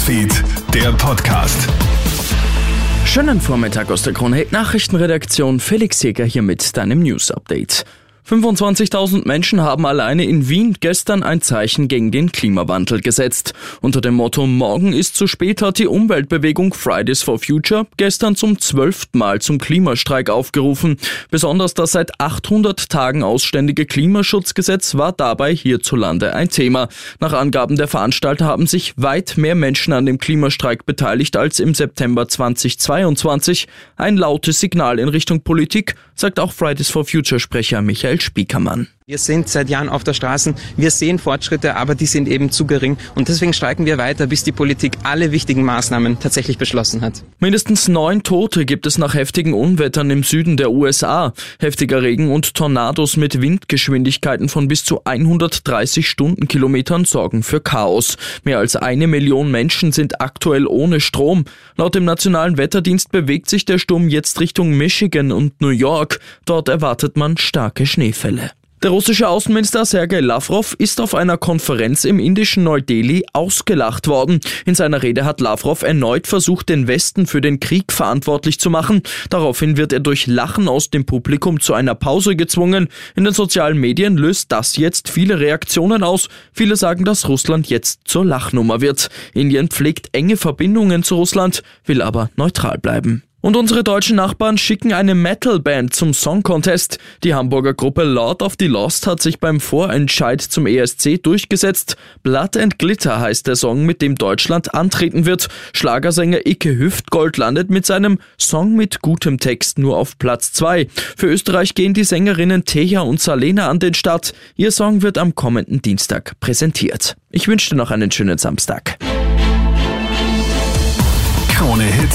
Newsfeed, der Podcast. Schönen Vormittag aus der Krone Nachrichtenredaktion. Felix Jäger hier mit deinem News Update. 25.000 Menschen haben alleine in Wien gestern ein Zeichen gegen den Klimawandel gesetzt. Unter dem Motto Morgen ist zu spät hat die Umweltbewegung Fridays for Future gestern zum zwölften Mal zum Klimastreik aufgerufen. Besonders das seit 800 Tagen ausständige Klimaschutzgesetz war dabei hierzulande ein Thema. Nach Angaben der Veranstalter haben sich weit mehr Menschen an dem Klimastreik beteiligt als im September 2022. Ein lautes Signal in Richtung Politik, sagt auch Fridays for Future Sprecher Michael Spiekermann. Wir sind seit Jahren auf der Straße. Wir sehen Fortschritte, aber die sind eben zu gering. Und deswegen streiken wir weiter, bis die Politik alle wichtigen Maßnahmen tatsächlich beschlossen hat. Mindestens neun Tote gibt es nach heftigen Unwettern im Süden der USA. Heftiger Regen und Tornados mit Windgeschwindigkeiten von bis zu 130 Stundenkilometern sorgen für Chaos. Mehr als eine Million Menschen sind aktuell ohne Strom. Laut dem Nationalen Wetterdienst bewegt sich der Sturm jetzt Richtung Michigan und New York. Dort erwartet man starke Schneefälle. Der russische Außenminister Sergei Lavrov ist auf einer Konferenz im indischen Neu-Delhi ausgelacht worden. In seiner Rede hat Lavrov erneut versucht, den Westen für den Krieg verantwortlich zu machen. Daraufhin wird er durch Lachen aus dem Publikum zu einer Pause gezwungen. In den sozialen Medien löst das jetzt viele Reaktionen aus. Viele sagen, dass Russland jetzt zur Lachnummer wird. Indien pflegt enge Verbindungen zu Russland, will aber neutral bleiben. Und unsere deutschen Nachbarn schicken eine Metalband zum Song Contest. Die Hamburger Gruppe Lord of the Lost hat sich beim Vorentscheid zum ESC durchgesetzt. Blood and Glitter heißt der Song, mit dem Deutschland antreten wird. Schlagersänger Icke Hüftgold landet mit seinem Song mit gutem Text nur auf Platz 2. Für Österreich gehen die Sängerinnen Teja und Salena an den Start. Ihr Song wird am kommenden Dienstag präsentiert. Ich wünsche dir noch einen schönen Samstag.